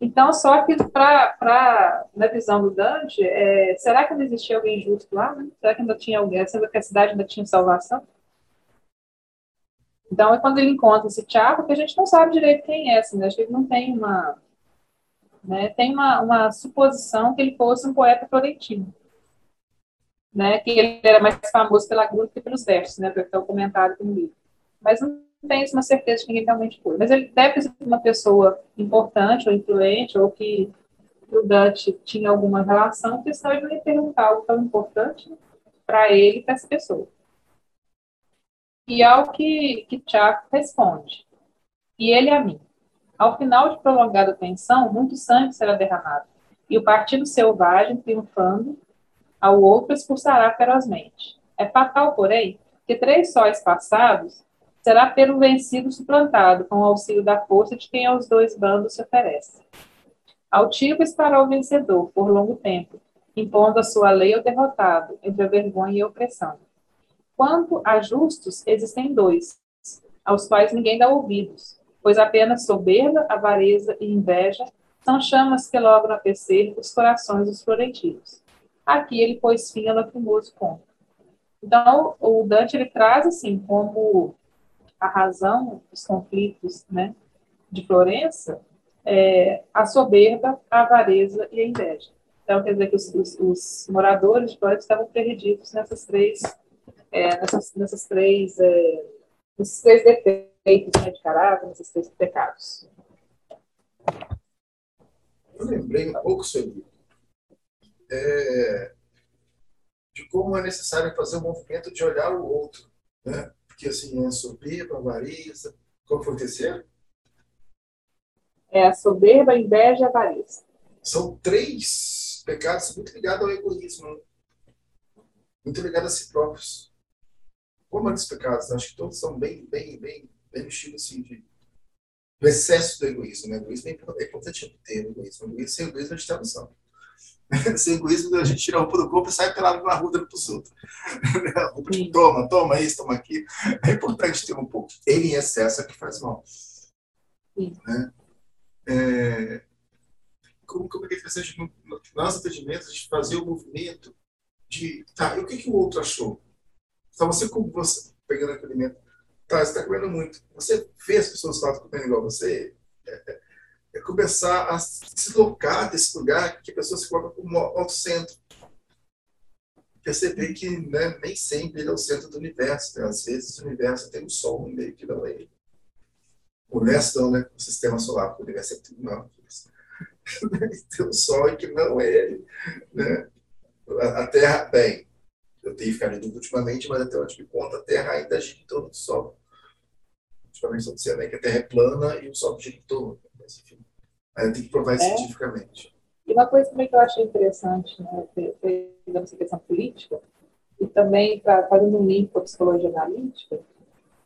Então, só que para na visão do Dante, é, será que não existia alguém justo lá? Né? Será que ainda tinha alguém? Será que a cidade ainda tinha salvação? Então, é quando ele encontra esse Tiago que a gente não sabe direito quem é, assim, né? Que ele não tem uma. Né, tem uma, uma suposição que ele fosse um poeta florentino. Né, que ele era mais famoso pela gruta que pelos versos, né, porque é o comentário do livro. Mas não tem uma certeza de quem ele realmente foi. Mas ele deve ser uma pessoa importante ou influente, ou que o Dante tinha alguma relação, porque senão ele não ia perguntar algo tão importante para ele, para essa pessoa. E ao que, que Tiago responde, e ele a mim. Ao final de prolongada tensão, muito sangue será derramado, e o partido selvagem, triunfando, ao outro expulsará ferozmente. É fatal, porém, que três sóis passados será pelo vencido suplantado, com o auxílio da força de quem aos dois bandos se oferece. Altivo estará o vencedor, por longo tempo, impondo a sua lei ao derrotado, entre a vergonha e a opressão. Quanto a justos, existem dois, aos quais ninguém dá ouvidos, pois apenas soberba, avareza e inveja são chamas que logram aquecer os corações dos florentinos. Aqui ele pôs fim ao lacrimoso conto. Então, o Dante ele traz assim como a razão dos conflitos né, de Florença é a soberba, a avareza e a inveja. Então, quer dizer que os, os, os moradores de Florença estavam perdidos nessas três é, nessas, nessas três, é, nesses três defeitos né, de caráter, nesses três pecados.
Eu lembrei um pouco sobre é, de como é necessário fazer o um movimento de olhar o outro, né? Porque assim, é soberba, avareza, qual foi o terceiro?
É a soberba, a inveja e avareza.
São três pecados muito ligados ao egoísmo, muito ligados a si próprios como é pecados, acho que todos são bem, bem, bem, bem no estilo assim de do excesso do egoísmo. Né? O egoísmo é importante ter egoísmo. O egoísmo, sem egoísmo, a gente está no. Sem egoísmo, a gente tira a roupa do corpo e sai pelado na rua dando para os outros. Toma, toma isso, toma aquilo. É importante ter um pouco. Ele em excesso é que faz mal. Né? É, como, é que a gente, no nosso atendimento, a gente fazia o movimento de, tá, e o que, que o outro achou? Então, você, como você, pegando aquele alimento, tá, você está comendo muito. Você vê as pessoas que estão comendo igual você, é, é, é, começar a se locar desse lugar que a pessoa se coloca como ao centro. Perceber que né, nem sempre ele é o centro do universo. Né? Às vezes o universo tem um sol no meio que não é ele. O universo não, né? O sistema solar, o universo é tudo não. tem um sol que não é ele. Né? A Terra, bem, eu tenho ficado em dúvida ultimamente, mas até onde me conta, a Terra ainda gira em torno do Sol. Ultimamente estão dizendo que a Terra é plana e o Sol gira em torno. Mas, enfim, aí tem que provar é. cientificamente.
E uma coisa também que eu achei interessante, né, pegando essa questão política, e também fazendo um link com a psicologia analítica,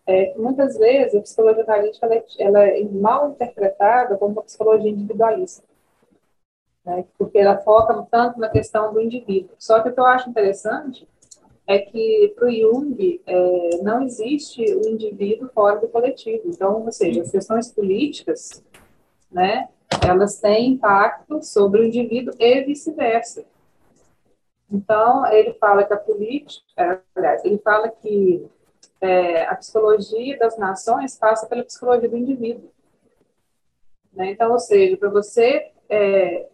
é que muitas vezes a psicologia analítica ela é, ela é mal interpretada como uma psicologia individualista. né, porque ela foca tanto na questão do indivíduo. Só que o que eu acho interessante é que para o Jung é, não existe o indivíduo fora do coletivo. Então, ou seja, as questões políticas, né, elas têm impacto sobre o indivíduo e vice-versa. Então, ele fala que a política, aliás, ele fala que é, a psicologia das nações passa pela psicologia do indivíduo. Né? Então, ou seja, para você é,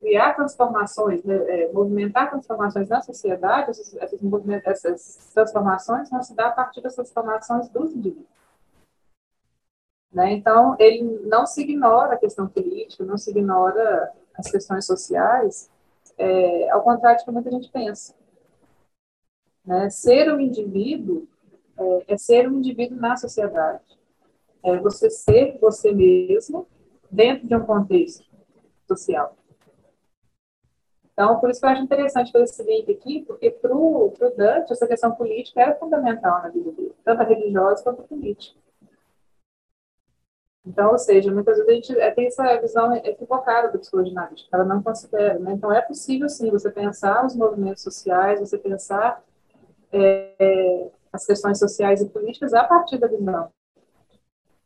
criar transformações, né, é, movimentar transformações na sociedade, essas, essas, essas, transformações vão se dar a partir das transformações dos indivíduos. Né? Então, ele não se ignora a questão política, não se ignora as questões sociais, é, ao contrário do que muita gente pensa. Né? Ser um indivíduo é, é ser um indivíduo na sociedade. É você ser você mesmo dentro de um contexto social. Então, por isso que eu acho interessante fazer esse link aqui, porque para o Dante, essa questão política era fundamental na vida dele, tanto a religiosa quanto a política. Então, ou seja, muitas vezes a gente é, tem essa visão equivocada da psicologia ela não considera. Né? Então, é possível, sim, você pensar os movimentos sociais, você pensar é, as questões sociais e políticas a partir da visão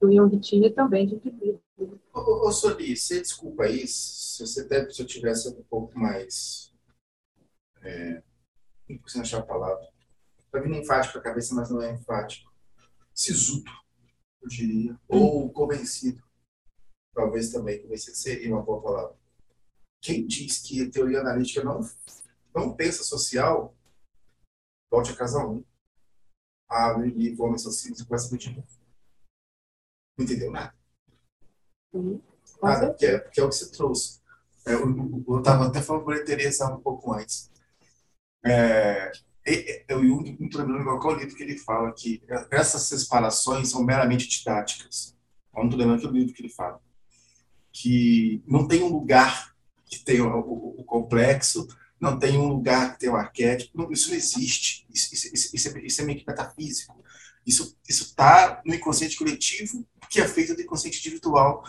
do Jung tinha também de indivíduo.
Ô, ô Soli, você desculpa aí, se você deve, se eu tivesse um pouco mais. É, não consigo achar a palavra. Está vindo enfático a cabeça, mas não é enfático. Sisudo, eu diria. Ou convencido. Talvez também. Convencido seria uma boa palavra. Quem diz que a teoria analítica não, não pensa social, volte a casa 1. Abre livro Homem Socialismo e começa a novo. Não entendeu nada.
Uhum.
Nada, porque é, porque é o que você trouxe. É, eu estava até falando para a Teresa um pouco antes. É, eu não estou lembrando qual livro que ele fala que essas separações são meramente didáticas. Não estou lembrando que livro que ele fala. Que não tem um lugar que tem o, o, o complexo, não tem um lugar que tem um arquétipo. Não, isso não existe. Isso, isso, isso, é, isso é meio que metafísico. Isso está no inconsciente coletivo, que é feito do inconsciente individual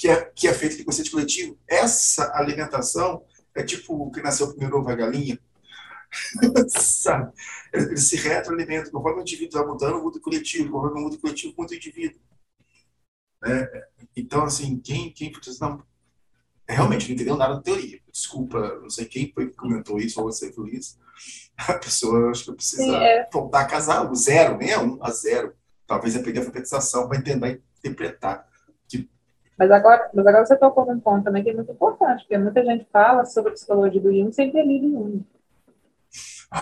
que é, que é feito de consciente coletivo, essa alimentação é tipo o que nasceu primeiro ovo a galinha, sabe? Ele, se retroalimenta, conforme o indivíduo vai mudando, muda o coletivo, conforme muda o coletivo, muda o indivíduo. É, então, assim, quem, quem não, realmente não entendeu nada da teoria. Desculpa, não sei quem foi que comentou isso, ou você, Luiz. A pessoa acho que precisa Sim, é. voltar a casar, o zero, nem é um a zero. Talvez pegar a alfabetização para entender, interpretar.
Mas agora, mas agora você tocou num ponto também que é muito importante, porque muita gente fala sobre a psicologia do Jung sem ter lido Jung.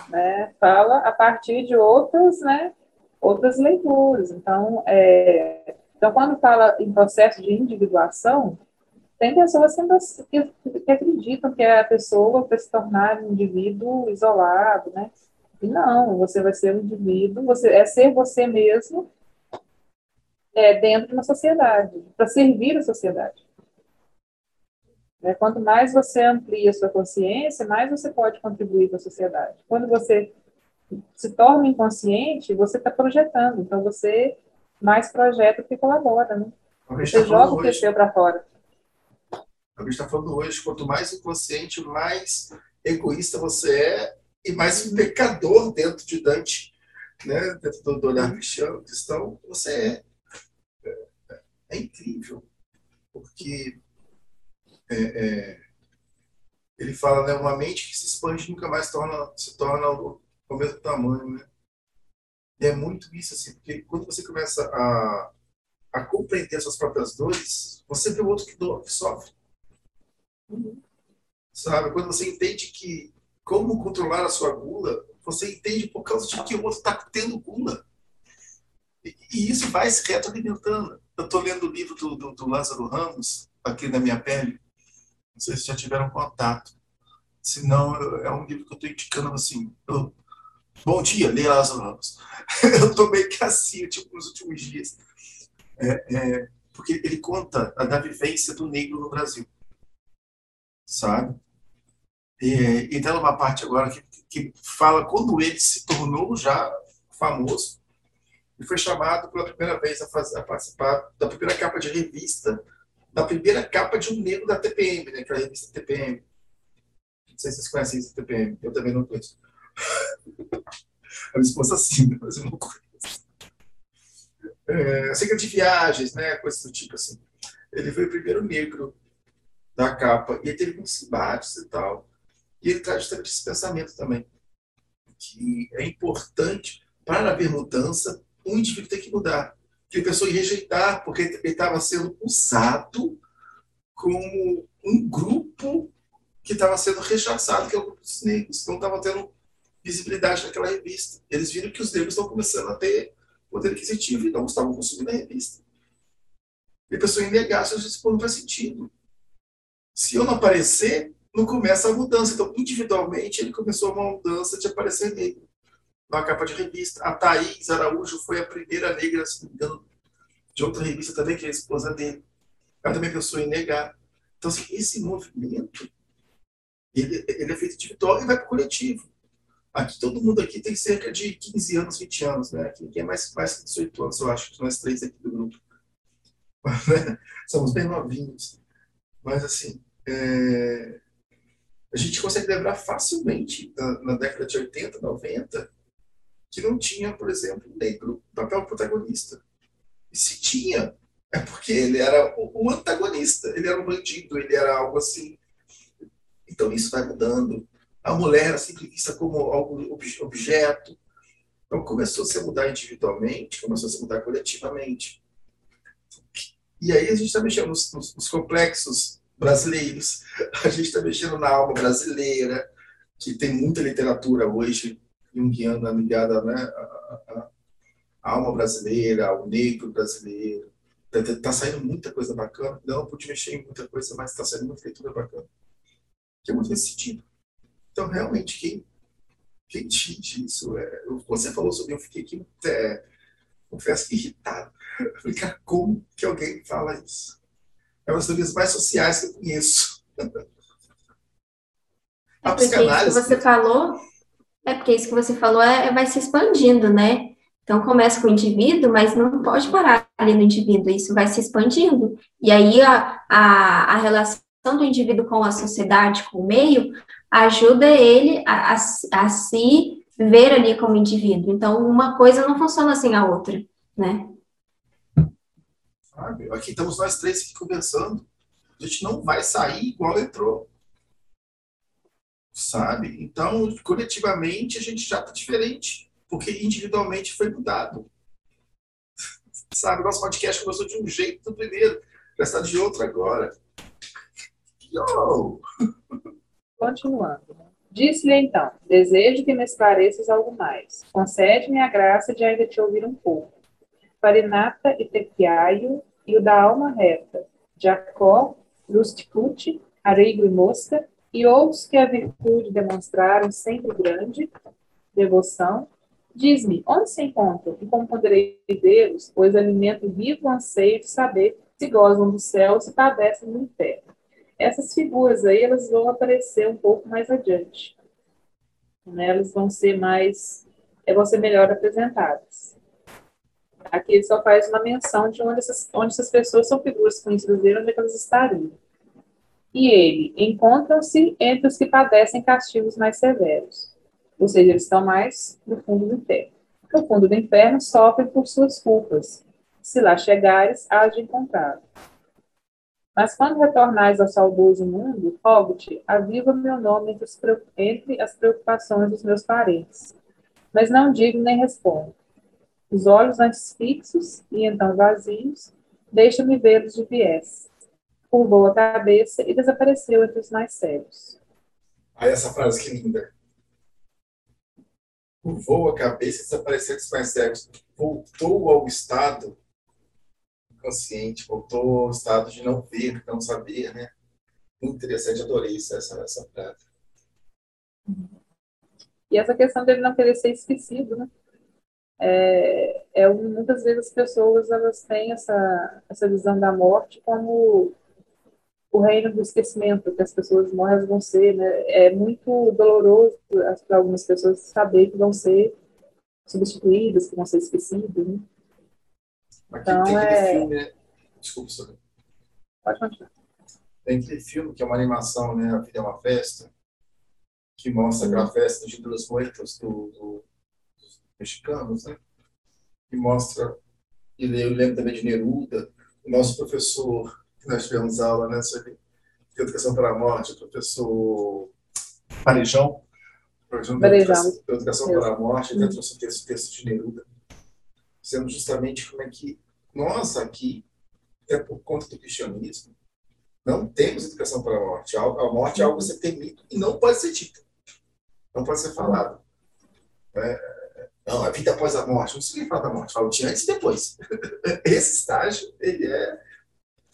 Né? Fala a partir de outras, né, outras leituras. Então, é, então, quando fala em processo de individuação, tem pessoas que, que acreditam que é a pessoa para se tornar um indivíduo isolado, né? E não, você vai ser um indivíduo, você é ser você mesmo é, dentro de uma sociedade, para servir a sociedade. É, quanto mais você amplia a sua consciência, mais você pode contribuir para a sociedade. Quando você se torna inconsciente, você está projetando. Então, você mais projeta do que colabora. Né? Você tá joga o que seu para fora.
A gente está falando hoje, quanto mais inconsciente, mais egoísta você é e mais pecador dentro de Dante, né? dentro do olhar cristão, cristão você é é incrível, porque é, é, ele fala, né, uma mente que se expande nunca mais torna, se torna o, mesmo tamanho, né? E é muito isso, assim, porque quando você começa a, a compreender suas próprias dores, você vê o outro que, do, que sofre. Uhum. Sabe? Quando você entende que como controlar a sua gula, você entende por causa de que o outro está tendo gula. E, e, isso vai se retroalimentando. Eu estou lendo o livro do, do, do, Lázaro Ramos, aqui na minha pele. Não sei se já tiveram contato. Se não, é um livro que eu estou indicando assim. Eu, Bom dia, Lê Lázaro Ramos. eu estou meio que assim, tipo, nos últimos dias. É, é, porque ele conta da vivência do negro no Brasil. Sabe? E, e tem uma parte agora que, que fala quando ele se tornou já famoso e foi chamado pela primeira vez a, fazer, a participar da primeira capa de revista na primeira capa de um negro da TPM, né, que é a revista TPM. Não sei se vocês conhecem essa TPM, eu também não conheço. a minha esposa sim, mas eu não conheço. É, acerca de viagens, né, coisas do tipo assim. Ele foi o primeiro negro da capa, e ele teve muitos embates e tal. E ele traz justamente esse pensamento também, que é importante, para haver mudança, um indivíduo tem que mudar. Que pessoa ia rejeitar, porque ele estava sendo usado como um grupo que estava sendo rechaçado, que é o grupo dos negros. Não estava tendo visibilidade naquela revista. Eles viram que os negros estão começando a ter poder aquisitivo e não estavam consumindo a revista. E a pessoa ia negar, se eu não faz sentido. Se eu não aparecer, não começa a mudança. Então, individualmente, ele começou uma mudança de aparecer negro na capa de revista. A Thaís Araújo foi a primeira negra, se não me engano, de outra revista também, que é a esposa dele. Ela também pensou em negar. Então, assim, esse movimento, ele, ele é feito individual e vai para o coletivo. Aqui, todo mundo aqui tem cerca de 15 anos, 20 anos, né? Aqui ninguém é mais, mais que 18 anos, eu acho, nós três aqui do grupo. Somos bem novinhos. Mas, assim, é... a gente consegue lembrar facilmente, na, na, década de 80, 90, que não tinha, por exemplo, negro papel protagonista. E se tinha, é porque ele era o, antagonista, ele era um bandido, ele era algo assim. Então isso vai mudando. A mulher era sempre vista como algo objeto. Então começou a se mudar individualmente, começou a se mudar coletivamente. E aí a gente está mexendo nos, nos, nos complexos brasileiros, a gente está mexendo na alma brasileira, que tem muita literatura hoje junguiana ligada né, à, alma brasileira, ao negro brasileiro. Está tá saindo muita coisa bacana. Não pude mexer em muita coisa, mas está saindo muita leitura bacana. Que é muito nesse sentido. Então, realmente, quem, quem diz isso? É, você falou sobre eu fiquei aqui, é, confesso, irritado. Cara, como que alguém fala isso? É uma das teorias mais sociais que eu conheço.
A psicanálise. Isso que você falou, é porque isso que você falou é, vai se expandindo, né? Então começa com o indivíduo, mas não pode parar ali no indivíduo, isso vai se expandindo. E aí a, a, a relação do indivíduo com a sociedade, com o meio, ajuda ele a, a, a se ver ali como indivíduo. Então uma coisa não funciona sem a outra, né?
Aqui estamos nós três aqui conversando. A gente não vai sair igual entrou. Sabe? Então, coletivamente, a gente já está diferente. Porque individualmente foi mudado. Sabe? Nosso podcast começou de um jeito no primeiro, já está de outro agora. Yo!
Continuando. Disse-lhe então: Desejo que me esclareças algo mais. Concede-me a graça de ainda te ouvir um pouco. Farinata e Tequiaio e o da alma reta, Jacó, Rusticute, Areigo e Mosca, e outros que a virtude demonstraram sempre grande devoção, diz-me, onde se encontram e como poderei vê-los, pois alimento vivo o anseio de saber se gozam do céu se padecem do inferno. Essas figuras aí, elas vão aparecer um pouco mais adiante. Né? Elas vão ser mais, vão ser melhor apresentadas. Aqui ele só faz uma menção de onde essas, onde essas pessoas são figuras conhecidas dele, onde é elas estariam. E ele, encontram-se entre os que padecem castigos mais severos. Ou seja, eles estão mais no fundo do inferno. No fundo do inferno sofrem por suas culpas. Se lá chegares, há de encontrá-lo. Mas quando retornares ao saudoso mundo, rogo-te, aviva meu nome entre as preocupações dos meus parentes. Mas não digo nem respondo os olhos antes fixos e então vazios, deixa-me vê-los de viés. Curvou a cabeça e desapareceu entre os mais sérios.
Aí essa frase que linda. Curvou a cabeça e desapareceu entre os mais sérios. Voltou ao estado consciente, voltou ao estado de não ver, não saber, né? Interessante, adorei essa, essa frase.
E essa questão dele não querer ser esquecido, né? é, é muitas vezes as pessoas elas têm essa, essa visão da morte como o reino do esquecimento, que as pessoas morrem vão ser, né? É muito doloroso para algumas pessoas saber que vão ser substituídas, que vão ser esquecidas, né?
Então, tem é... filme, né? Desculpa,
Pode continuar.
Tem aquele filme que é uma animação, né? A Vida é uma Festa, que mostra aquela festa dos Dos Muertos do, do, dos mexicanos, né? Que mostra, e eu lembro também de Neruda, o nosso professor, nós tivemos aula, né? Sobre Educação para a Morte, o professor Parejão, professor de Educação para a Morte, ele trouxe o texto, texto de Neruda, dizendo justamente como é que nós aqui, até por conta do cristianismo, não temos educação para a morte. A morte é algo a ser temido e não pode ser dito. Não pode ser falado. É, não, a vida após a morte. Não se fala da morte, fala de antes e depois. Esse estágio, ele é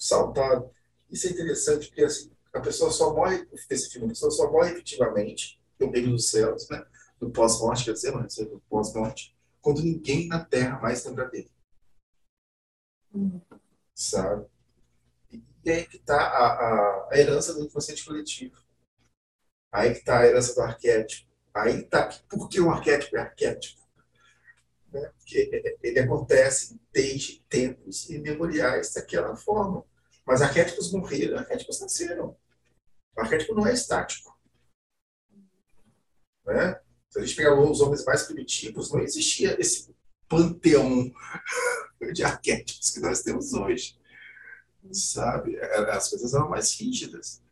saltado. Isso é interessante, porque assim, a pessoa só morre, esse filme, a pessoa só morre efetivamente no meio dos céus, né? do pós-morte, quer dizer, mas do pós-morte, quando ninguém na Terra mais lembra dele. Hum. Sabe? E aí que está a, a, a, herança do inconsciente coletivo. Aí que está a herança do arquétipo. Aí está por que o arquétipo é arquétipo. Né? Porque ele acontece desde tempos imemoriais daquela forma. Mas arquétipos morreram, arquétipos nasceram. O arquétipo não é estático. Né? Se a gente pegar os homens mais primitivos, não existia esse panteão de arquétipos que nós temos hoje sabe? As coisas eram mais rígidas.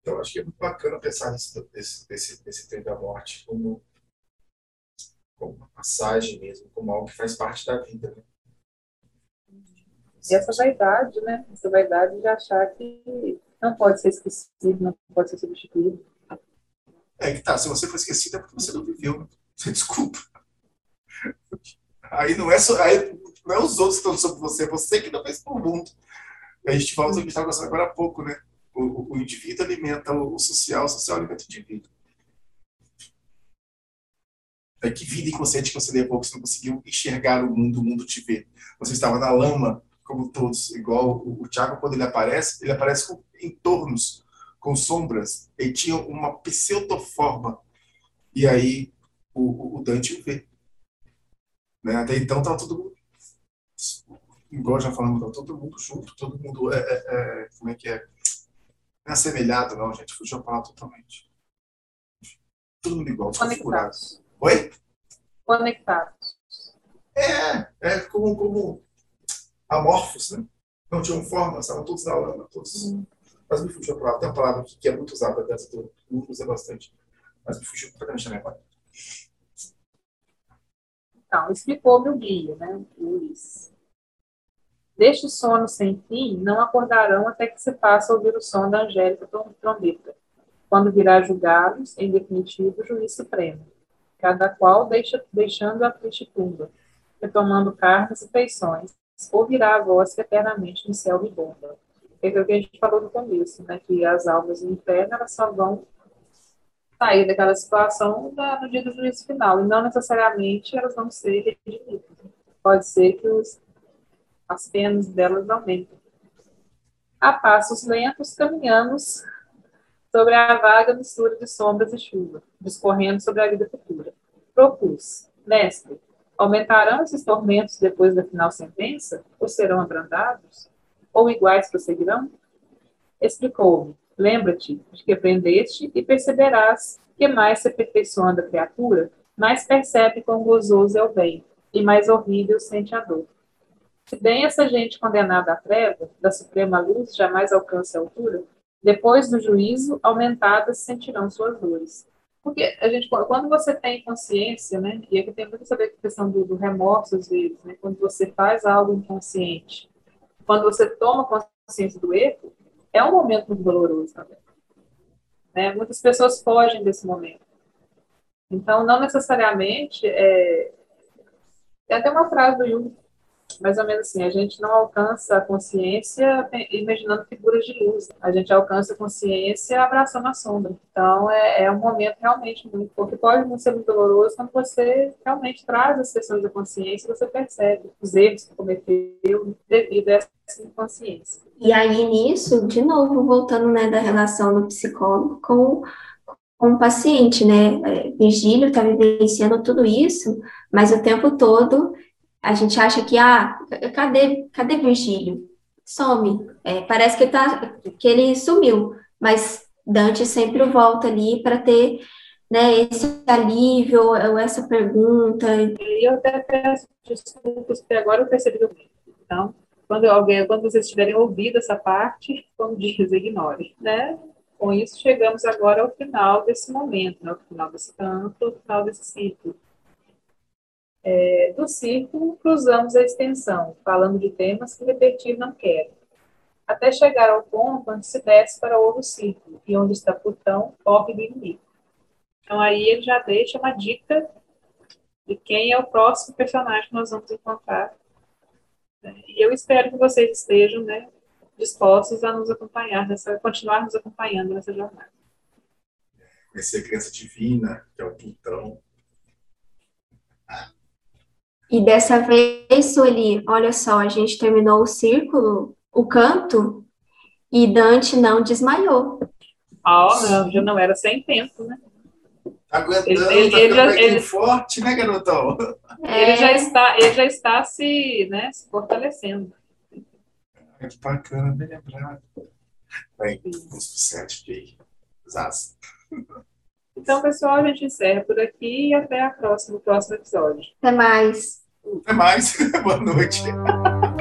Então, acho que é muito bacana pensar nesse, nesse, nesse, nesse da morte como, como uma passagem mesmo, como algo que faz parte da vida. Né?
E essa vaidade, né? Essa vaidade de achar que não pode ser esquecido, não pode ser substituído.
É que tá, se você for esquecido é porque você não viveu. Você desculpa. Aí não é só, aí não é os outros que estão sobre você, é você que não fez pro mundo. A gente volta ao que a gente estava conversando agora há pouco, né? O, o, indivíduo alimenta o social, o social alimenta o indivíduo. É que vida inconsciente que você levou, que você não conseguiu enxergar o mundo, o mundo te vê. Você estava na lama, como todos, igual o, o Tiago, quando ele aparece, ele aparece com entornos, com sombras. Ele tinha uma pseudoforma. E aí o, o Dante vê. Né? Até então estava tudo igual já falamos, tá todo mundo junto, todo mundo é, é, é, como é que é? Não é assemelhado, não, gente, fugiu a palavra totalmente. Todo mundo igual,
Conectados.
Oi?
Conectados.
É, é como, como amorfos, né? Não tinham forma, estavam todos na lama, todos. Hum. Mas me fugiu a palavra, tem uma palavra que, que é muito usada dentro do mundo, usa bastante. Mas me fugiu completamente da memória.
Então, explicou-me o guia, né, Luiz. Deste sono sem fim, não acordarão até que se faça ouvir o som da angélica trombeta, quando virá julgá-los, em definitivo, o juiz supremo, cada qual deixa, deixando a triste tumba, retomando carnes e feições, ouvirá a voz que eternamente no céu me bomba. É o que a gente falou no começo, né, que as almas do inferno elas só vão sair daquela situação no dia do juízo final, e não necessariamente elas vão ser redimidas. Pode ser que os as penas delas aumentam. A passos lentos caminhamos sobre a vaga mistura de sombras e chuva, discorrendo sobre a vida futura. Propus, mestre, aumentarão esses tormentos depois da final sentença? Ou serão abrandados? Ou iguais prosseguirão? Explicou-me, lembra-te de que aprendeste e perceberás que mais se aperfeiçoando a criatura, mais percebe quão gozoso é o bem, e mais horrível sente a dor. Se bem essa gente condenada à treva, da suprema luz, jamais alcance a altura, depois do juízo, aumentadas sentirão suas dores. Porque a gente, quando você tem consciência, né, e aqui tem muito saber a questão do, do remorso às vezes, né, quando você faz algo inconsciente, quando você toma consciência do erro, é um momento muito doloroso também. Né? Muitas pessoas fogem desse momento. Então, não necessariamente. É... Tem até uma frase do Jung mais ou menos assim, a gente não alcança a consciência imaginando figuras de luz. A gente alcança a consciência abraçando a sombra. Então, é, é um momento realmente muito, porque pode não ser muito doloroso quando você realmente traz as questões da consciência, você percebe os erros que cometeu devido a essa inconsciência.
E aí, nisso, de novo, voltando né, da relação do psicólogo com com o paciente, né? É, Virgílio está vivenciando tudo isso, mas o tempo todo a gente acha que, ah, cadê, cadê Virgílio? some. É, parece que, tá, que ele sumiu, mas Dante sempre volta ali para ter né, esse alívio ou essa pergunta.
E eu até peço desculpas, porque agora eu percebi o Então, quando alguém, quando vocês tiverem ouvido essa parte, como diz, ignore, né? Com isso, chegamos agora ao final desse momento, né? ao final desse canto, ao final desse ciclo. É, do círculo, cruzamos a extensão, falando de temas que repetir não quero, até chegar ao ponto onde se desce para outro círculo, e onde está Plutão, corre do inimigo. Então, aí ele já deixa uma dica de quem é o próximo personagem que nós vamos encontrar. Né? E eu espero que vocês estejam né, dispostos a nos acompanhar, nessa, continuar nos acompanhando nessa jornada.
Vai ser a criança divina, que é o Plutão.
E dessa vez, Sueli, olha só, a gente terminou o círculo, o canto, e Dante não desmaiou.
Ah, oh, não, já não era sem tempo, né?
Aguentando, ele, ele, tá ele, ele forte, né, garotão?
É. Ele já está, ele já está se, né, se fortalecendo.
É bacana, bem lembrado. Bem, 7, fiquei zaço.
Então, pessoal, a gente encerra por aqui e até a próxima, o próximo episódio.
Até mais.
Até mais. Boa noite.